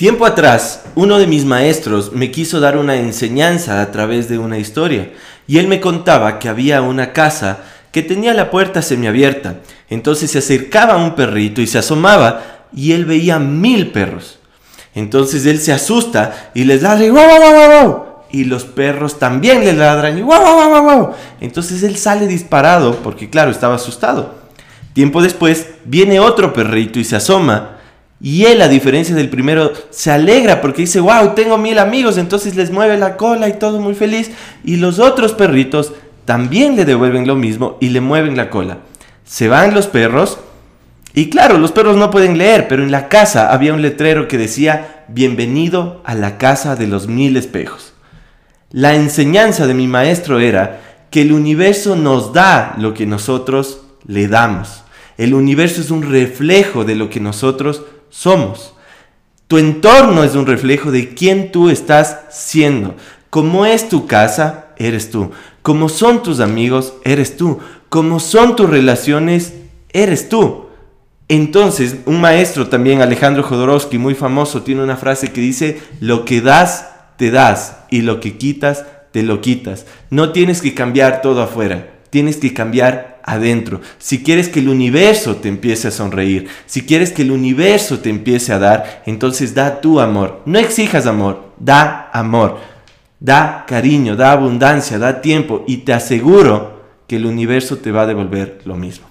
Tiempo atrás, uno de mis maestros me quiso dar una enseñanza a través de una historia, y él me contaba que había una casa que tenía la puerta semiabierta. Entonces se acercaba un perrito y se asomaba, y él veía mil perros. Entonces él se asusta y les ladra y guau, guau, guau, guau. Y los perros también le ladran y guau, guau, guau, guau. Entonces él sale disparado porque claro, estaba asustado. Tiempo después viene otro perrito y se asoma y él, a diferencia del primero, se alegra porque dice, wow, tengo mil amigos, entonces les mueve la cola y todo muy feliz. Y los otros perritos también le devuelven lo mismo y le mueven la cola. Se van los perros y claro, los perros no pueden leer, pero en la casa había un letrero que decía, bienvenido a la casa de los mil espejos. La enseñanza de mi maestro era que el universo nos da lo que nosotros le damos. El universo es un reflejo de lo que nosotros somos. Tu entorno es un reflejo de quién tú estás siendo. Como es tu casa, eres tú. Como son tus amigos, eres tú. Como son tus relaciones, eres tú. Entonces, un maestro también, Alejandro Jodorowsky, muy famoso, tiene una frase que dice, lo que das, te das, y lo que quitas, te lo quitas. No tienes que cambiar todo afuera, tienes que cambiar adentro. Si quieres que el universo te empiece a sonreír, si quieres que el universo te empiece a dar, entonces da tu amor. No exijas amor, da amor. Da cariño, da abundancia, da tiempo y te aseguro que el universo te va a devolver lo mismo.